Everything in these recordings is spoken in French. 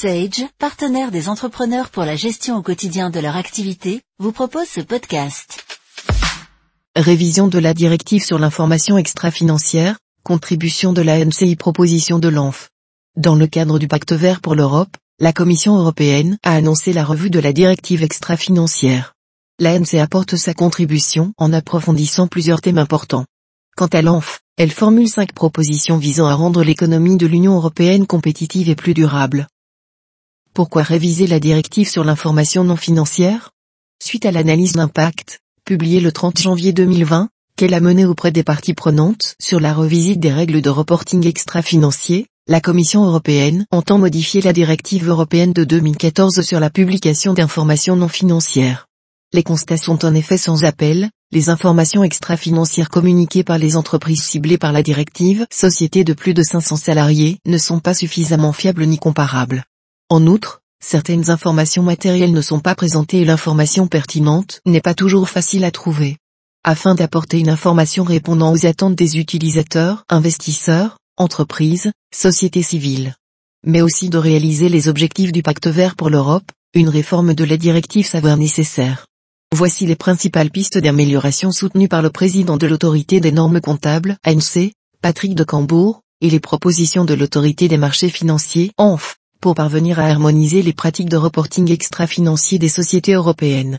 Sage, partenaire des entrepreneurs pour la gestion au quotidien de leur activité, vous propose ce podcast. Révision de la directive sur l'information extra-financière, contribution de la NCI proposition de l'ANF. Dans le cadre du pacte vert pour l'Europe, la Commission européenne a annoncé la revue de la directive extra-financière. L'ANC apporte sa contribution en approfondissant plusieurs thèmes importants. Quant à l'ANF, elle formule cinq propositions visant à rendre l'économie de l'Union européenne compétitive et plus durable. Pourquoi réviser la directive sur l'information non financière? Suite à l'analyse d'impact, publiée le 30 janvier 2020, qu'elle a menée auprès des parties prenantes sur la revisite des règles de reporting extra-financier, la Commission européenne entend modifier la directive européenne de 2014 sur la publication d'informations non financières. Les constats sont en effet sans appel, les informations extra-financières communiquées par les entreprises ciblées par la directive, sociétés de plus de 500 salariés, ne sont pas suffisamment fiables ni comparables. En outre, certaines informations matérielles ne sont pas présentées et l'information pertinente n'est pas toujours facile à trouver. Afin d'apporter une information répondant aux attentes des utilisateurs, investisseurs, entreprises, sociétés civiles. Mais aussi de réaliser les objectifs du pacte vert pour l'Europe, une réforme de la directive s'avère nécessaire. Voici les principales pistes d'amélioration soutenues par le président de l'autorité des normes comptables, ANC, Patrick de Cambourg, et les propositions de l'autorité des marchés financiers, ANF, pour parvenir à harmoniser les pratiques de reporting extra-financier des sociétés européennes.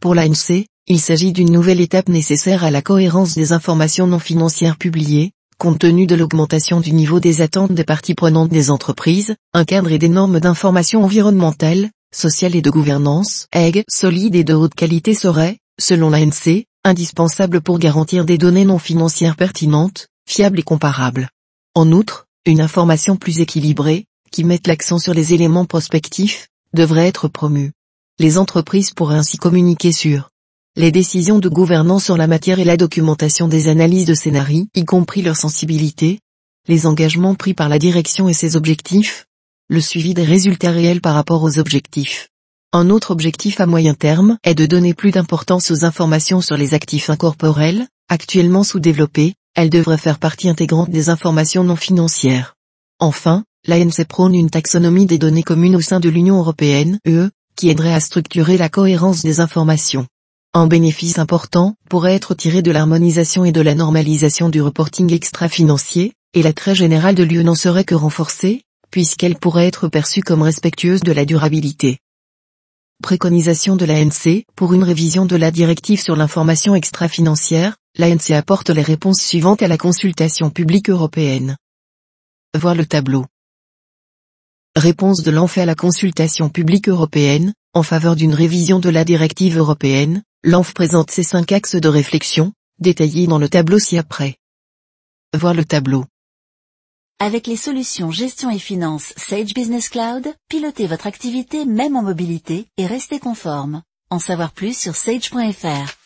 Pour l'ANC, il s'agit d'une nouvelle étape nécessaire à la cohérence des informations non financières publiées, compte tenu de l'augmentation du niveau des attentes des parties prenantes des entreprises, un cadre et des normes d'information environnementale, sociale et de gouvernance, EG, solide et de haute qualité serait, selon l'ANC, indispensable pour garantir des données non financières pertinentes, fiables et comparables. En outre, une information plus équilibrée, qui mette l'accent sur les éléments prospectifs, devrait être promue. Les entreprises pourraient ainsi communiquer sur les décisions de gouvernance sur la matière et la documentation des analyses de scénarii, y compris leur sensibilité, les engagements pris par la direction et ses objectifs, le suivi des résultats réels par rapport aux objectifs. Un autre objectif à moyen terme est de donner plus d'importance aux informations sur les actifs incorporels, actuellement sous-développés, elles devraient faire partie intégrante des informations non financières. Enfin, l'ANC prône une taxonomie des données communes au sein de l'Union européenne, UE, qui aiderait à structurer la cohérence des informations. Un bénéfice important pourrait être tiré de l'harmonisation et de la normalisation du reporting extra-financier, et l'attrait général de l'UE n'en serait que renforcé, puisqu'elle pourrait être perçue comme respectueuse de la durabilité. Préconisation de l'ANC, pour une révision de la directive sur l'information extra-financière, l'ANC apporte les réponses suivantes à la consultation publique européenne. Voir le tableau. Réponse de l'ANF à la consultation publique européenne, en faveur d'une révision de la directive européenne, l'ANF présente ses cinq axes de réflexion, détaillés dans le tableau ci-après. Voir le tableau. Avec les solutions gestion et finance Sage Business Cloud, pilotez votre activité même en mobilité et restez conforme. En savoir plus sur sage.fr.